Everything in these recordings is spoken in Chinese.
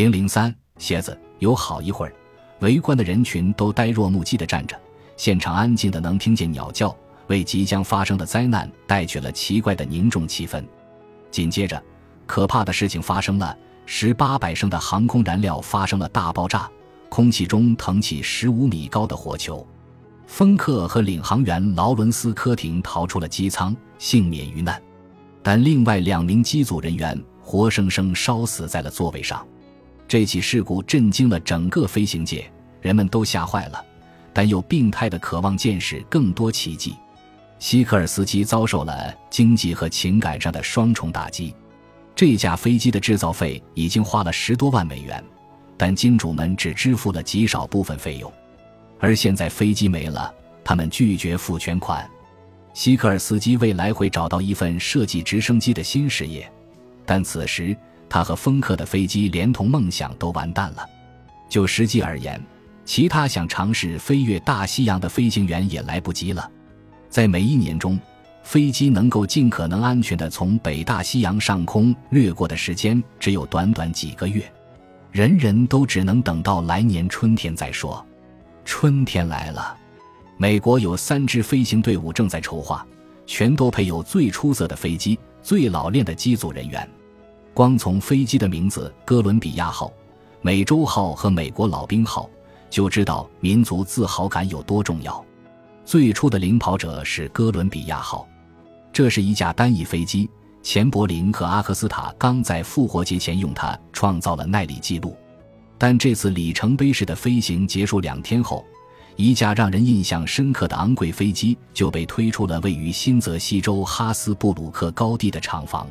零零三鞋子有好一会儿，围观的人群都呆若木鸡地站着，现场安静的能听见鸟叫，为即将发生的灾难带去了奇怪的凝重气氛。紧接着，可怕的事情发生了：十八百升的航空燃料发生了大爆炸，空气中腾起十五米高的火球。芬克和领航员劳伦斯·科廷逃出了机舱，幸免于难，但另外两名机组人员活生生烧死在了座位上。这起事故震惊了整个飞行界，人们都吓坏了，但又病态的渴望见识更多奇迹。希克尔斯基遭受了经济和情感上的双重打击。这架飞机的制造费已经花了十多万美元，但金主们只支付了极少部分费用。而现在飞机没了，他们拒绝付全款。希克尔斯基未来会找到一份设计直升机的新事业，但此时他和风克的飞机连同梦想都完蛋了。就实际而言，其他想尝试飞越大西洋的飞行员也来不及了。在每一年中，飞机能够尽可能安全地从北大西洋上空掠过的时间只有短短几个月，人人都只能等到来年春天再说。春天来了，美国有三支飞行队伍正在筹划，全都配有最出色的飞机、最老练的机组人员。光从飞机的名字“哥伦比亚号”、“美洲号”和“美国老兵号”，就知道民族自豪感有多重要。最初的领跑者是“哥伦比亚号”，这是一架单翼飞机。钱伯林和阿克斯塔刚在复活节前用它创造了耐力记录。但这次里程碑式的飞行结束两天后，一架让人印象深刻的昂贵飞机就被推出了位于新泽西州哈斯布鲁克高地的厂房。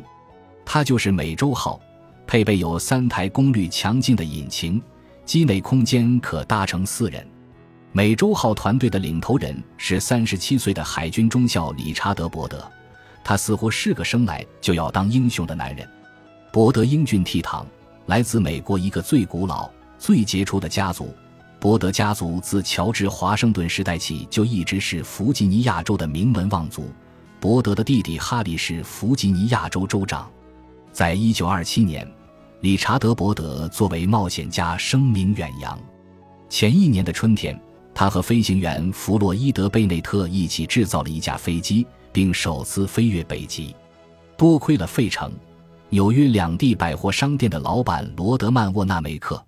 它就是美洲号，配备有三台功率强劲的引擎，机内空间可搭乘四人。美洲号团队的领头人是三十七岁的海军中校理查德·伯德，他似乎是个生来就要当英雄的男人。伯德英俊倜傥，来自美国一个最古老。最杰出的家族，伯德家族自乔治华盛顿时代起就一直是弗吉尼亚州的名门望族。伯德的弟弟哈里是弗吉尼亚州州长。在一九二七年，理查德·伯德作为冒险家声名远扬。前一年的春天，他和飞行员弗洛伊德·贝内特一起制造了一架飞机，并首次飞越北极。多亏了费城、纽约两地百货商店的老板罗德曼·沃纳梅克。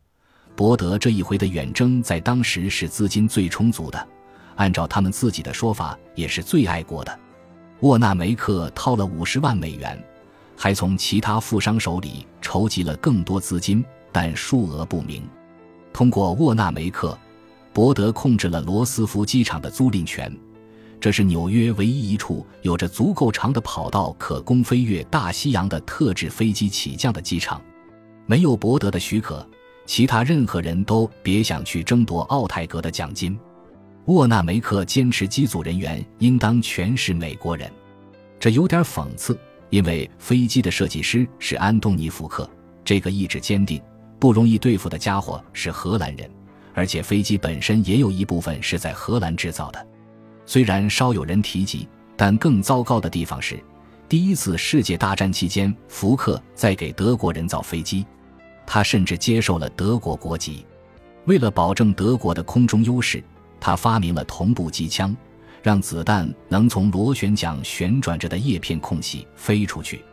伯德这一回的远征在当时是资金最充足的，按照他们自己的说法，也是最爱国的。沃纳梅克掏了五十万美元，还从其他富商手里筹集了更多资金，但数额不明。通过沃纳梅克，伯德控制了罗斯福机场的租赁权，这是纽约唯一一处有着足够长的跑道可供飞越大西洋的特制飞机起降的机场。没有伯德的许可。其他任何人都别想去争夺奥泰格的奖金。沃纳梅克坚持机组人员应当全是美国人，这有点讽刺，因为飞机的设计师是安东尼·福克，这个意志坚定、不容易对付的家伙是荷兰人，而且飞机本身也有一部分是在荷兰制造的。虽然稍有人提及，但更糟糕的地方是，第一次世界大战期间，福克在给德国人造飞机。他甚至接受了德国国籍。为了保证德国的空中优势，他发明了同步机枪，让子弹能从螺旋桨旋转着的叶片空隙飞出去。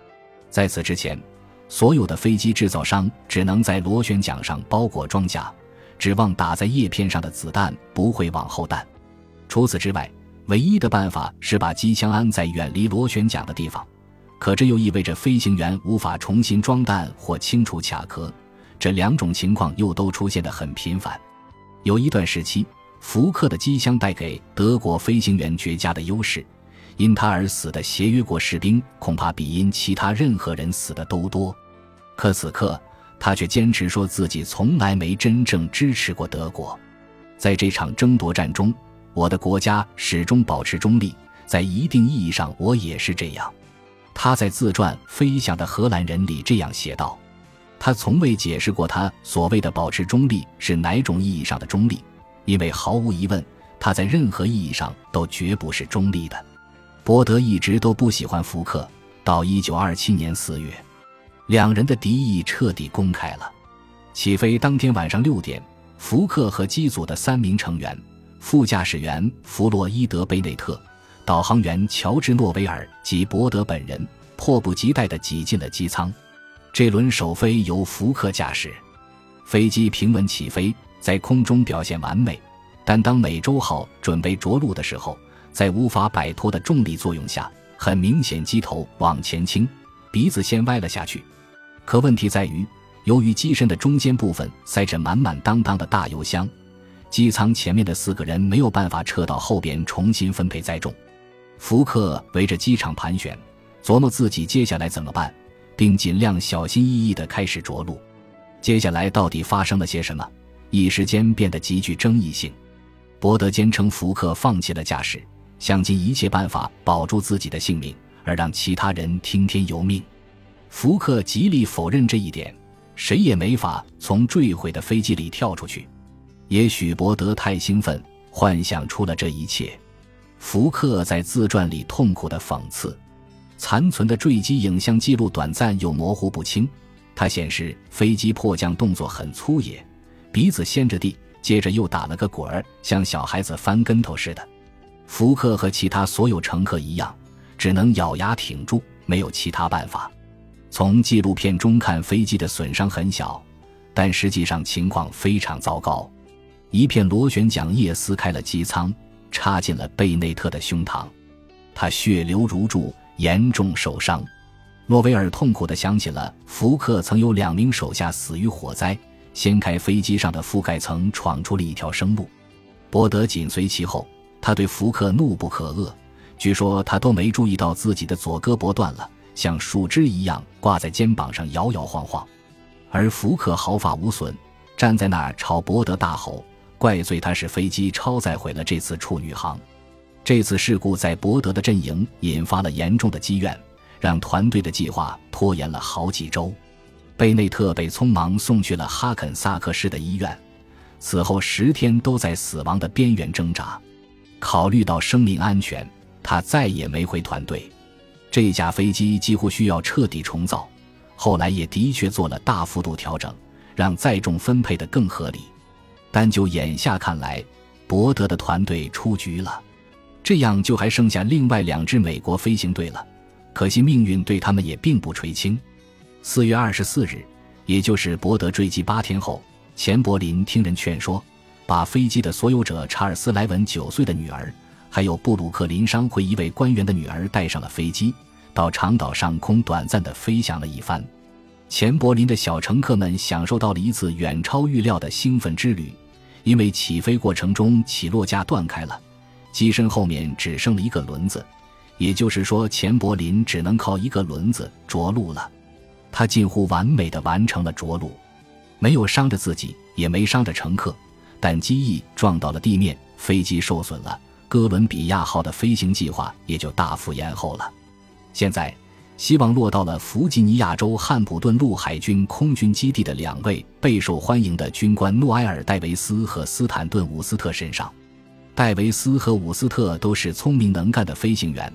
在此之前，所有的飞机制造商只能在螺旋桨上包裹装甲，指望打在叶片上的子弹不会往后弹。除此之外，唯一的办法是把机枪安在远离螺旋桨的地方，可这又意味着飞行员无法重新装弹或清除卡壳。这两种情况又都出现的很频繁。有一段时期，福克的机枪带给德国飞行员绝佳的优势，因他而死的协约国士兵恐怕比因其他任何人死的都多。可此刻，他却坚持说自己从来没真正支持过德国。在这场争夺战中，我的国家始终保持中立，在一定意义上，我也是这样。他在自传《飞翔的荷兰人》里这样写道。他从未解释过他所谓的保持中立是哪种意义上的中立，因为毫无疑问，他在任何意义上都绝不是中立的。伯德一直都不喜欢福克，到一九二七年四月，两人的敌意彻底公开了。起飞当天晚上六点，福克和机组的三名成员、副驾驶员弗洛伊德·贝内特、导航员乔治·诺维尔及伯德本人，迫不及待地挤进了机舱。这轮首飞由福克驾驶，飞机平稳起飞，在空中表现完美。但当美洲号准备着陆的时候，在无法摆脱的重力作用下，很明显机头往前倾，鼻子先歪了下去。可问题在于，由于机身的中间部分塞着满满当当的大油箱，机舱前面的四个人没有办法撤到后边重新分配载重。福克围着机场盘旋，琢磨自己接下来怎么办。并尽量小心翼翼地开始着陆。接下来到底发生了些什么？一时间变得极具争议性。伯德坚称福克放弃了驾驶，想尽一切办法保住自己的性命，而让其他人听天由命。福克极力否认这一点，谁也没法从坠毁的飞机里跳出去。也许伯德太兴奋，幻想出了这一切。福克在自传里痛苦的讽刺。残存的坠机影像记录短暂又模糊不清，它显示飞机迫降动作很粗野，鼻子掀着地，接着又打了个滚儿，像小孩子翻跟头似的。福克和其他所有乘客一样，只能咬牙挺住，没有其他办法。从纪录片中看，飞机的损伤很小，但实际上情况非常糟糕。一片螺旋桨叶撕开了机舱，插进了贝内特的胸膛，他血流如注。严重受伤，诺维尔痛苦地想起了福克曾有两名手下死于火灾，掀开飞机上的覆盖层，闯出了一条生路。伯德紧随其后，他对福克怒不可遏。据说他都没注意到自己的左胳膊断了，像树枝一样挂在肩膀上摇摇晃晃，而福克毫发无损，站在那儿朝伯德大吼，怪罪他是飞机超载毁了这次处女航。这次事故在伯德的阵营引发了严重的积怨，让团队的计划拖延了好几周。贝内特被匆忙送去了哈肯萨克市的医院，此后十天都在死亡的边缘挣扎。考虑到生命安全，他再也没回团队。这架飞机几乎需要彻底重造，后来也的确做了大幅度调整，让载重分配的更合理。但就眼下看来，伯德的团队出局了。这样就还剩下另外两支美国飞行队了，可惜命运对他们也并不垂青。四月二十四日，也就是博德坠机八天后，钱柏林听人劝说，把飞机的所有者查尔斯莱文九岁的女儿，还有布鲁克林商会一位官员的女儿带上了飞机，到长岛上空短暂的飞翔了一番。钱柏林的小乘客们享受到了一次远超预料的兴奋之旅，因为起飞过程中起落架断开了。机身后面只剩了一个轮子，也就是说，钱柏林只能靠一个轮子着陆了。他近乎完美的完成了着陆，没有伤着自己，也没伤着乘客，但机翼撞到了地面，飞机受损了。哥伦比亚号的飞行计划也就大幅延后了。现在，希望落到了弗吉尼亚州汉普顿陆海军空军基地的两位备受欢迎的军官诺埃尔·戴维斯和斯坦顿·伍斯特身上。戴维斯和伍斯特都是聪明能干的飞行员，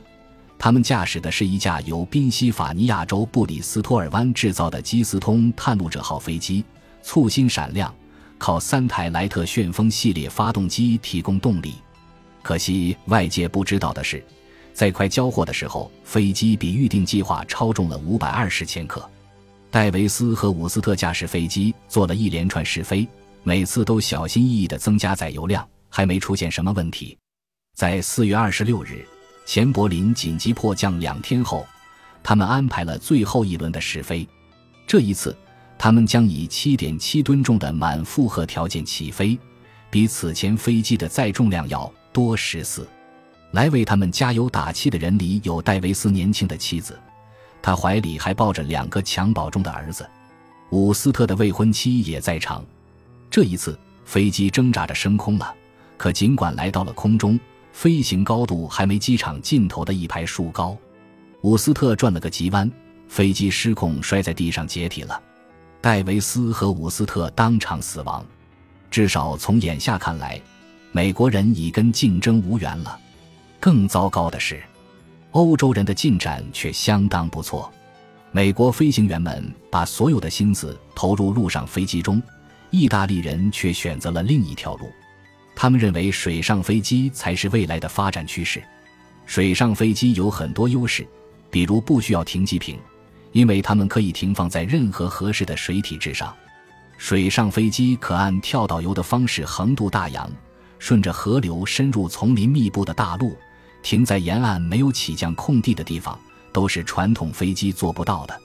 他们驾驶的是一架由宾夕法尼亚州布里斯托尔湾制造的基斯通探路者号飞机，簇新闪亮，靠三台莱特旋风系列发动机提供动力。可惜外界不知道的是，在快交货的时候，飞机比预定计划超重了五百二十千克。戴维斯和伍斯特驾驶飞机做了一连串试飞，每次都小心翼翼地增加载油量。还没出现什么问题，在四月二十六日，钱柏林紧急迫降两天后，他们安排了最后一轮的试飞。这一次，他们将以七点七吨重的满负荷条件起飞，比此前飞机的载重量要多十四。来为他们加油打气的人里有戴维斯年轻的妻子，他怀里还抱着两个襁褓中的儿子。伍斯特的未婚妻也在场。这一次，飞机挣扎着升空了。可尽管来到了空中，飞行高度还没机场尽头的一排树高。伍斯特转了个急弯，飞机失控摔在地上解体了。戴维斯和伍斯特当场死亡。至少从眼下看来，美国人已跟竞争无缘了。更糟糕的是，欧洲人的进展却相当不错。美国飞行员们把所有的心思投入陆上飞机中，意大利人却选择了另一条路。他们认为水上飞机才是未来的发展趋势。水上飞机有很多优势，比如不需要停机坪，因为它们可以停放在任何合适的水体之上。水上飞机可按跳导游的方式横渡大洋，顺着河流深入丛林密布的大陆，停在沿岸没有起降空地的地方，都是传统飞机做不到的。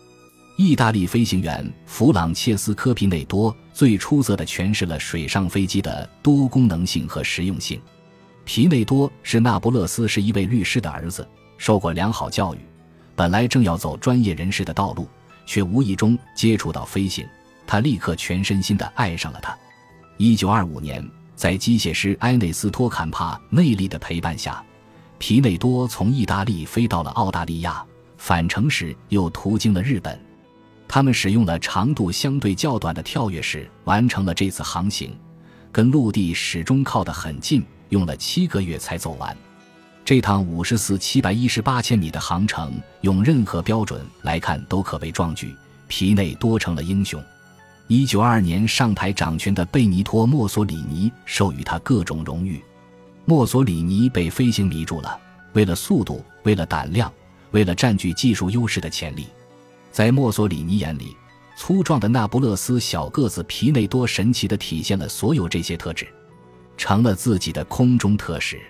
意大利飞行员弗朗切斯科·皮内多最出色地诠释了水上飞机的多功能性和实用性。皮内多是那不勒斯是一位律师的儿子，受过良好教育，本来正要走专业人士的道路，却无意中接触到飞行。他立刻全身心地爱上了它。一九二五年，在机械师埃内斯托·坎帕内利的陪伴下，皮内多从意大利飞到了澳大利亚，返程时又途经了日本。他们使用了长度相对较短的跳跃式完成了这次航行，跟陆地始终靠得很近，用了七个月才走完。这趟五十四七百一十八千米的航程，用任何标准来看都可谓壮举。皮内多成了英雄。一九二二年上台掌权的贝尼托·墨索里尼授予他各种荣誉。墨索里尼被飞行迷住了，为了速度，为了胆量，为了占据技术优势的潜力，在墨索里尼眼里，粗壮的那不勒斯小个子皮内多神奇地体现了所有这些特质，成了自己的空中特使。